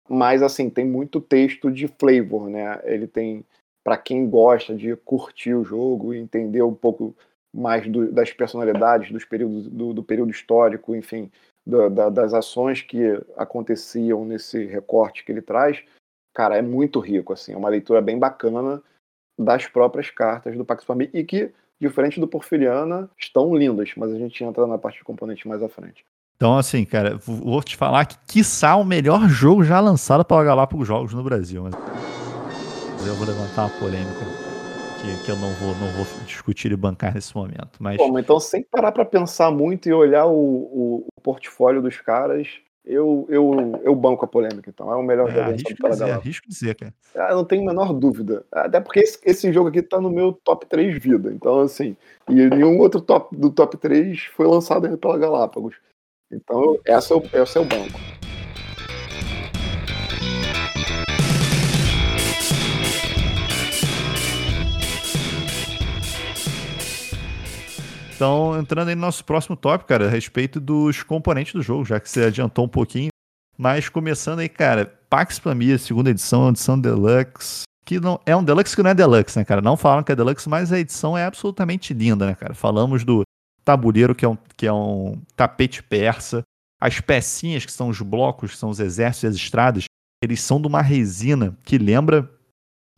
mas assim tem muito texto de flavor, né? Ele tem para quem gosta de curtir o jogo e entender um pouco mais do, das personalidades dos períodos do, do período histórico, enfim, da, da, das ações que aconteciam nesse recorte que ele traz, cara, é muito rico assim, é uma leitura bem bacana das próprias cartas do Pax Família e que diferente do Porfiriana, estão lindas, mas a gente entra na parte de componentes mais à frente. Então, assim, cara, vou te falar que, quiçá, o melhor jogo já lançado pela Galápagos Jogos no Brasil. Mas eu vou levantar uma polêmica que, que eu não vou, não vou discutir e bancar nesse momento. Mas... Bom, então, sem parar para pensar muito e olhar o, o, o, portfólio dos caras, eu, eu, eu banco a polêmica, então. É o melhor jogo é, lançado pela dizer, Galápagos. Arrisco dizer, cara. Ah, não tenho a menor dúvida. Até porque esse, esse jogo aqui tá no meu top 3 vida. Então, assim, e nenhum outro top do top 3 foi lançado ainda pela Galápagos. Então, essa é o, é o banco. Então, entrando aí no nosso próximo tópico, cara, a respeito dos componentes do jogo, já que você adiantou um pouquinho. Mas começando aí, cara, Pax Pamir, segunda edição, edição Deluxe. Que não é um Deluxe que não é Deluxe, né, cara? Não falaram que é Deluxe, mas a edição é absolutamente linda, né, cara? Falamos do tabuleiro, que é um, que é um tapete persa. As pecinhas, que são os blocos, que são os exércitos e as estradas, eles são de uma resina que lembra.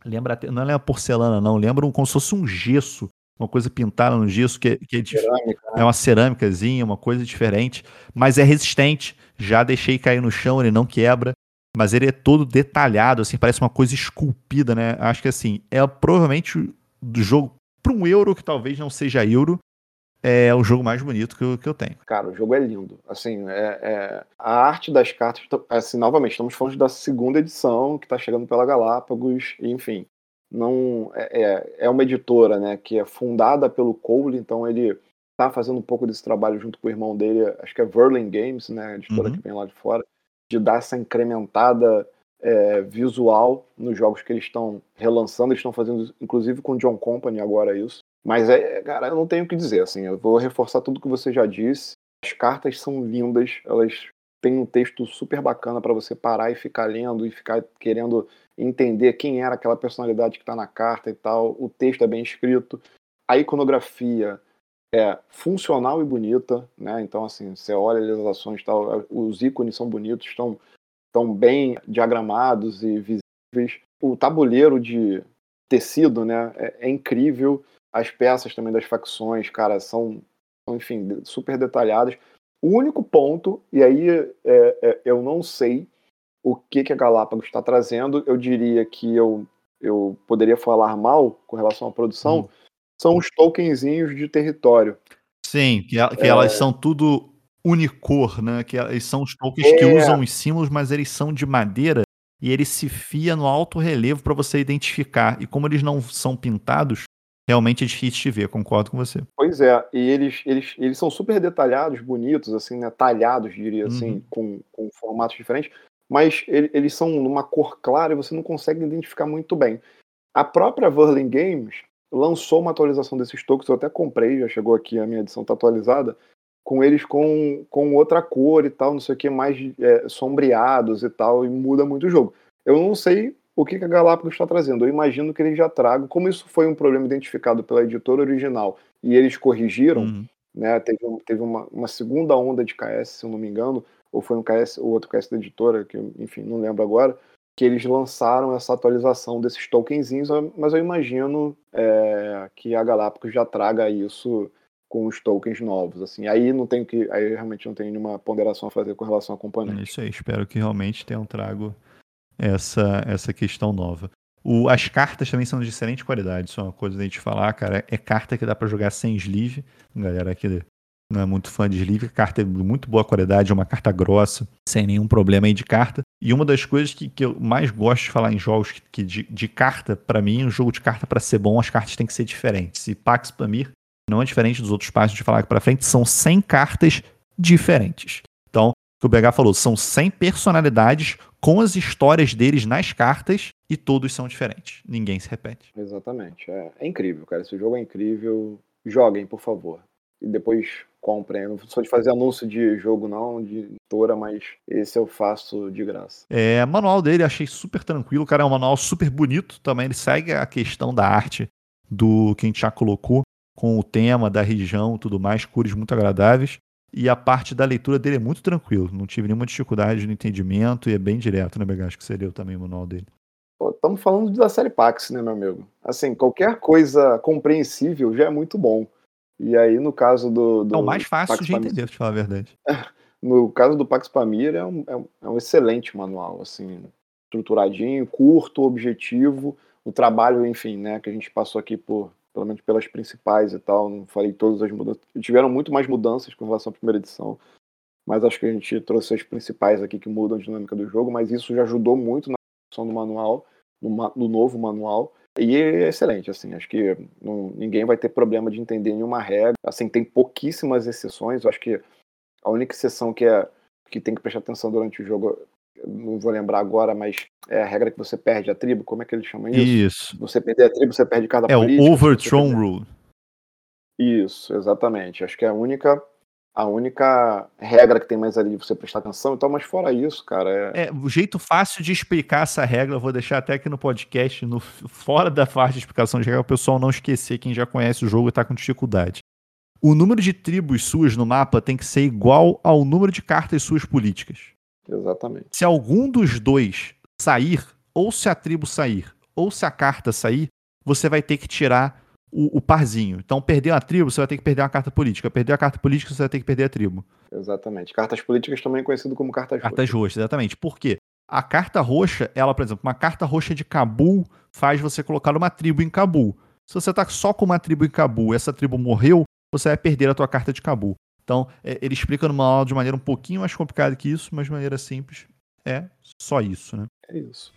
lembra não é porcelana, não. Lembra um, como se fosse um gesso. Uma coisa pintada no gesso, que, é, que é, Cerâmica, né? é uma cerâmicazinha, uma coisa diferente. Mas é resistente. Já deixei cair no chão, ele não quebra. Mas ele é todo detalhado, assim, parece uma coisa esculpida, né? Acho que assim, é provavelmente do jogo para um euro que talvez não seja euro, é o jogo mais bonito que eu, que eu tenho. Cara, o jogo é lindo. Assim, é, é, a arte das cartas, assim, novamente, estamos falando da segunda edição que está chegando pela Galápagos, enfim. Não é, é, é uma editora, né, que é fundada pelo Cole, então ele está fazendo um pouco desse trabalho junto com o irmão dele, acho que é Verlin Games, né, a editora uhum. que vem lá de fora, de dar essa incrementada é, visual nos jogos que eles estão relançando, eles estão fazendo, inclusive com John Company agora isso. Mas é, cara, eu não tenho o que dizer, assim, eu vou reforçar tudo que você já disse. As cartas são lindas, elas têm um texto super bacana para você parar e ficar lendo e ficar querendo entender quem era aquela personalidade que está na carta e tal. O texto é bem escrito, a iconografia é funcional e bonita, né? Então, assim, você olha as ações tal, os ícones são bonitos, estão, estão bem diagramados e visíveis. O tabuleiro de tecido, né, é, é incrível. As peças também das facções, cara, são, enfim, super detalhadas. O único ponto, e aí é, é, eu não sei o que, que a Galápagos está trazendo, eu diria que eu, eu poderia falar mal com relação à produção, hum. são os tokenzinhos de território. Sim, que, que é... elas são tudo unicor, né? Que eles são os tokens que é. usam os símbolos, mas eles são de madeira e eles se fia no alto relevo para você identificar. E como eles não são pintados, realmente é difícil de ver, concordo com você. Pois é, e eles, eles, eles são super detalhados, bonitos, assim, né, talhados, diria assim, uhum. com, com formatos diferentes, mas ele, eles são numa cor clara e você não consegue identificar muito bem. A própria Verlin Games lançou uma atualização desses tokens, eu até comprei, já chegou aqui, a minha edição está atualizada, com eles com, com outra cor e tal, não sei o que, mais é, sombreados e tal, e muda muito o jogo. Eu não sei o que, a Galápagos está trazendo. Eu imagino que eles já tragam, como isso foi um problema identificado pela editora original e eles corrigiram, uhum. né? Teve, teve uma, uma, segunda onda de KS, se eu não me engano, ou foi um KS, ou outro KS da editora, que enfim, não lembro agora, que eles lançaram essa atualização desses tokenzinhos, mas eu imagino é, que a Galápagos já traga isso com os tokens novos, assim. Aí não tem que, aí realmente não tem nenhuma ponderação a fazer com relação a componente. É isso aí, espero que realmente tenham trago essa, essa questão nova. O, as cartas também são de excelente qualidade, isso é uma coisa da gente falar, cara. É carta que dá para jogar sem sleeve. Galera aqui não é muito fã de sleeve, carta é de muito boa qualidade, é uma carta grossa, sem nenhum problema aí de carta. E uma das coisas que, que eu mais gosto de falar em jogos que, que de, de, carta, para mim, um jogo de carta para ser bom, as cartas têm que ser diferentes. E Pax Pamir não é diferente dos outros passos de falar aqui para frente, são 100 cartas diferentes. Que o BH falou, são 100 personalidades com as histórias deles nas cartas e todos são diferentes. Ninguém se repete. Exatamente. É, é incrível, cara. Esse jogo é incrível. Joguem, por favor. E depois comprem. Eu não sou de fazer anúncio de jogo, não, de editora, mas esse eu faço de graça. É, manual dele achei super tranquilo, cara. É um manual super bonito também. Ele segue a questão da arte do que a gente já colocou, com o tema da região tudo mais, cores muito agradáveis. E a parte da leitura dele é muito tranquilo. Não tive nenhuma dificuldade no entendimento e é bem direto, né, Bega? Acho que você leu também o manual dele. Estamos falando da série Pax, né, meu amigo? Assim, qualquer coisa compreensível já é muito bom. E aí, no caso do. do é o mais fácil Pax de Pamir, entender, pra te falar a verdade. no caso do Pax Pamir, é um, é um, é um excelente manual, assim, estruturadinho, curto, objetivo. O trabalho, enfim, né, que a gente passou aqui por pelo menos pelas principais e tal. Não falei todas as mudanças. Tiveram muito mais mudanças com relação à primeira edição, mas acho que a gente trouxe as principais aqui que mudam a dinâmica do jogo. Mas isso já ajudou muito na produção do manual, no, no novo manual. E é excelente, assim, acho que não, ninguém vai ter problema de entender nenhuma regra. Assim, tem pouquíssimas exceções. Eu acho que a única exceção que é que tem que prestar atenção durante o jogo não vou lembrar agora, mas é a regra que você perde a tribo, como é que ele chama isso? Isso. Você perder a tribo, você perde cada É política, o Overthrown Rule. Isso, exatamente. Acho que é a única a única regra que tem mais ali de você prestar atenção então mas fora isso, cara. É... é... o jeito fácil de explicar essa regra, eu vou deixar até aqui no podcast, no, fora da parte de explicação de regra, o pessoal não esquecer quem já conhece o jogo e tá com dificuldade. O número de tribos suas no mapa tem que ser igual ao número de cartas suas políticas. Exatamente. Se algum dos dois sair, ou se a tribo sair, ou se a carta sair, você vai ter que tirar o, o, parzinho. Então, perder uma tribo, você vai ter que perder uma carta política. Perder a carta política, você vai ter que perder a tribo. Exatamente. Cartas políticas também conhecido como cartas, cartas roxas. roxas. Exatamente. Por quê? A carta roxa, ela, por exemplo, uma carta roxa de Cabul faz você colocar uma tribo em Cabul. Se você tá só com uma tribo em Cabul e essa tribo morreu, você vai perder a tua carta de Cabul. Então, é, ele explica numa aula de maneira um pouquinho mais complicada que isso, mas de maneira simples. É só isso, né? É isso.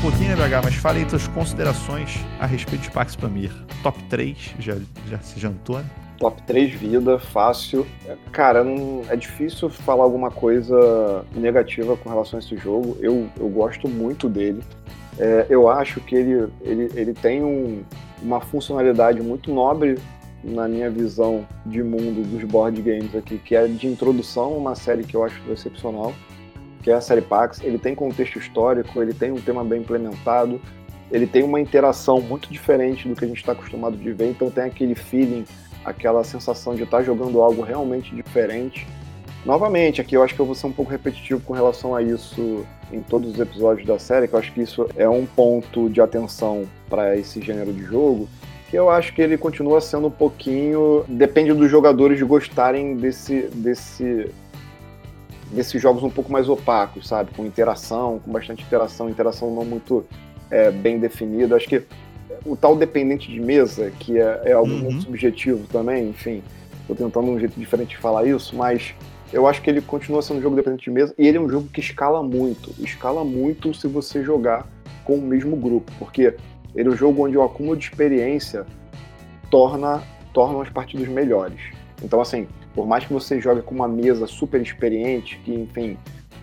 Pouquinho, né, BH? Mas fale aí suas considerações a respeito de Pax Pamir. Top 3, já, já se jantou, né? Top 3 vida, fácil. Cara, não, é difícil falar alguma coisa negativa com relação a esse jogo. Eu, eu gosto muito dele. É, eu acho que ele, ele, ele tem um, uma funcionalidade muito nobre na minha visão de mundo dos board games aqui, que é de introdução uma série que eu acho excepcional que é a série Pax, ele tem contexto histórico, ele tem um tema bem implementado, ele tem uma interação muito diferente do que a gente está acostumado de ver, então tem aquele feeling, aquela sensação de estar tá jogando algo realmente diferente. Novamente, aqui eu acho que eu vou ser um pouco repetitivo com relação a isso em todos os episódios da série, que eu acho que isso é um ponto de atenção para esse gênero de jogo, que eu acho que ele continua sendo um pouquinho. Depende dos jogadores gostarem desse, desse desses jogos um pouco mais opacos, sabe? Com interação, com bastante interação, interação não muito é, bem definida. Acho que o tal dependente de mesa, que é, é algo uhum. muito subjetivo também, enfim, tô tentando um jeito diferente de falar isso, mas eu acho que ele continua sendo um jogo dependente de mesa e ele é um jogo que escala muito. Escala muito se você jogar com o mesmo grupo, porque ele é um jogo onde o acúmulo de experiência torna, torna as partidas melhores. Então, assim, por mais que você jogue com uma mesa super experiente, que, enfim,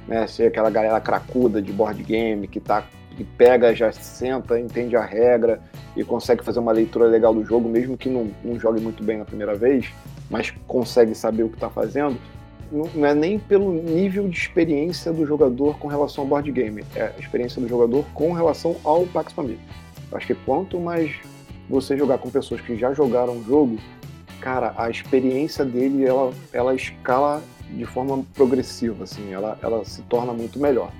né, aquela galera cracuda de board game, que, tá, que pega, já senta, entende a regra e consegue fazer uma leitura legal do jogo, mesmo que não, não jogue muito bem na primeira vez, mas consegue saber o que está fazendo, não é nem pelo nível de experiência do jogador com relação ao board game, é a experiência do jogador com relação ao Pax Família. Acho que quanto mais você jogar com pessoas que já jogaram o jogo, cara, a experiência dele, ela, ela escala de forma progressiva, assim, ela, ela se torna muito melhor.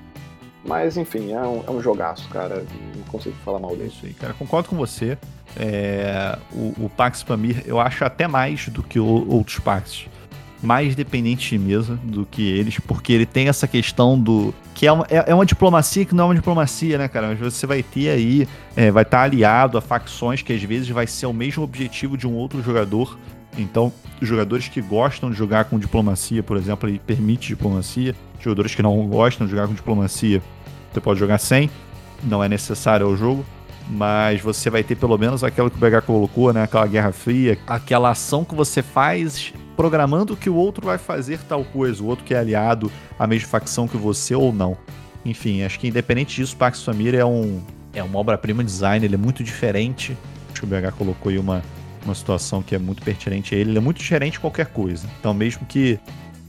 Mas, enfim, é um, é um jogaço, cara. Não consigo falar mal disso. aí, cara. Concordo com você. É, o, o Pax Pamir, eu acho até mais do que o, outros Pax. Mais dependente de mesa do que eles, porque ele tem essa questão do. que é uma, é, é uma diplomacia que não é uma diplomacia, né, cara? Mas você vai ter aí. É, vai estar aliado a facções que às vezes vai ser o mesmo objetivo de um outro jogador então, jogadores que gostam de jogar com diplomacia, por exemplo, ele permite diplomacia. Jogadores que não gostam de jogar com diplomacia, você pode jogar sem, não é necessário ao jogo. Mas você vai ter pelo menos aquilo que o BH colocou, né? Aquela guerra fria, aquela ação que você faz programando que o outro vai fazer tal coisa, o outro que é aliado à mesma facção que você ou não. Enfim, acho que independente disso, Pax Família é um é uma obra-prima design, ele é muito diferente. Acho que o BH colocou aí uma uma situação que é muito pertinente a ele. Ele é muito diferente de qualquer coisa. Então, mesmo que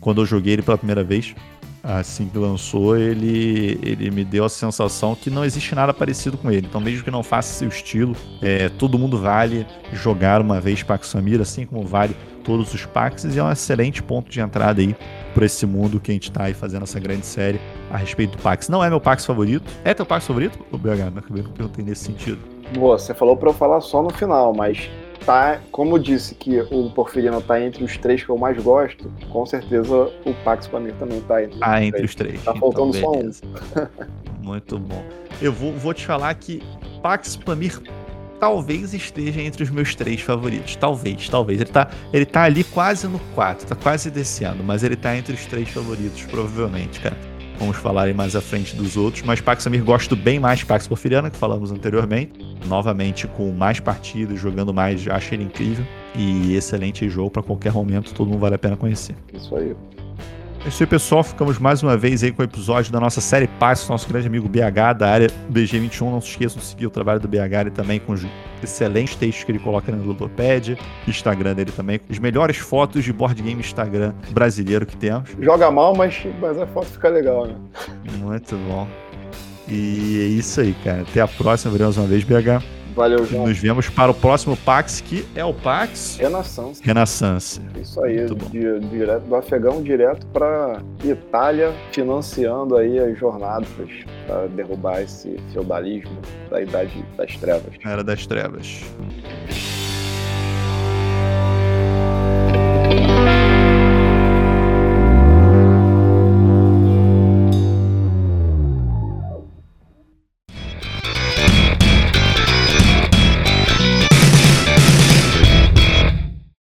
quando eu joguei ele pela primeira vez, assim que lançou, ele, ele me deu a sensação que não existe nada parecido com ele. Então, mesmo que não faça seu estilo, é, todo mundo vale jogar uma vez Pax Samir, assim como vale todos os Pax, e é um excelente ponto de entrada aí por esse mundo que a gente está aí fazendo essa grande série a respeito do Pax. Não é meu Pax favorito. É teu Pax favorito? O BH, não acabei não perguntei nesse sentido. Boa, você falou para eu falar só no final, mas tá, como disse que o Porfirino tá entre os três que eu mais gosto, com certeza o Pax para mim também tá entre, ah, entre os três. Tá faltando então, só um. Muito bom. Eu vou, vou te falar que Pax Pamir talvez esteja entre os meus três favoritos. Talvez, talvez. Ele tá, ele tá ali quase no 4, tá quase descendo, mas ele tá entre os três favoritos, provavelmente, cara. Vamos falar mais à frente dos outros. Mas Pax Amir gosto bem mais Pax Porfiriana, que falamos anteriormente. Novamente com mais partidas, jogando mais, achei ele incrível. E excelente jogo para qualquer momento, todo mundo vale a pena conhecer. Isso aí. É isso aí, pessoal. Ficamos mais uma vez aí com o episódio da nossa série Pax, nosso grande amigo BH da área BG21. Não se esqueçam de seguir o trabalho do BH e também com os excelentes textos que ele coloca na Ludopad, Instagram dele também, as melhores fotos de board game Instagram brasileiro que temos. Joga mal, mas, mas a foto fica legal, né? Muito bom. E é isso aí, cara. Até a próxima. Veremos uma vez, BH. Valeu, João. Nos vemos para o próximo Pax, que é o Pax Renaissance. Renaissance. Isso aí, di- direto do Afegão direto para Itália, financiando aí as jornadas para derrubar esse feudalismo da Idade das Trevas. Era das Trevas.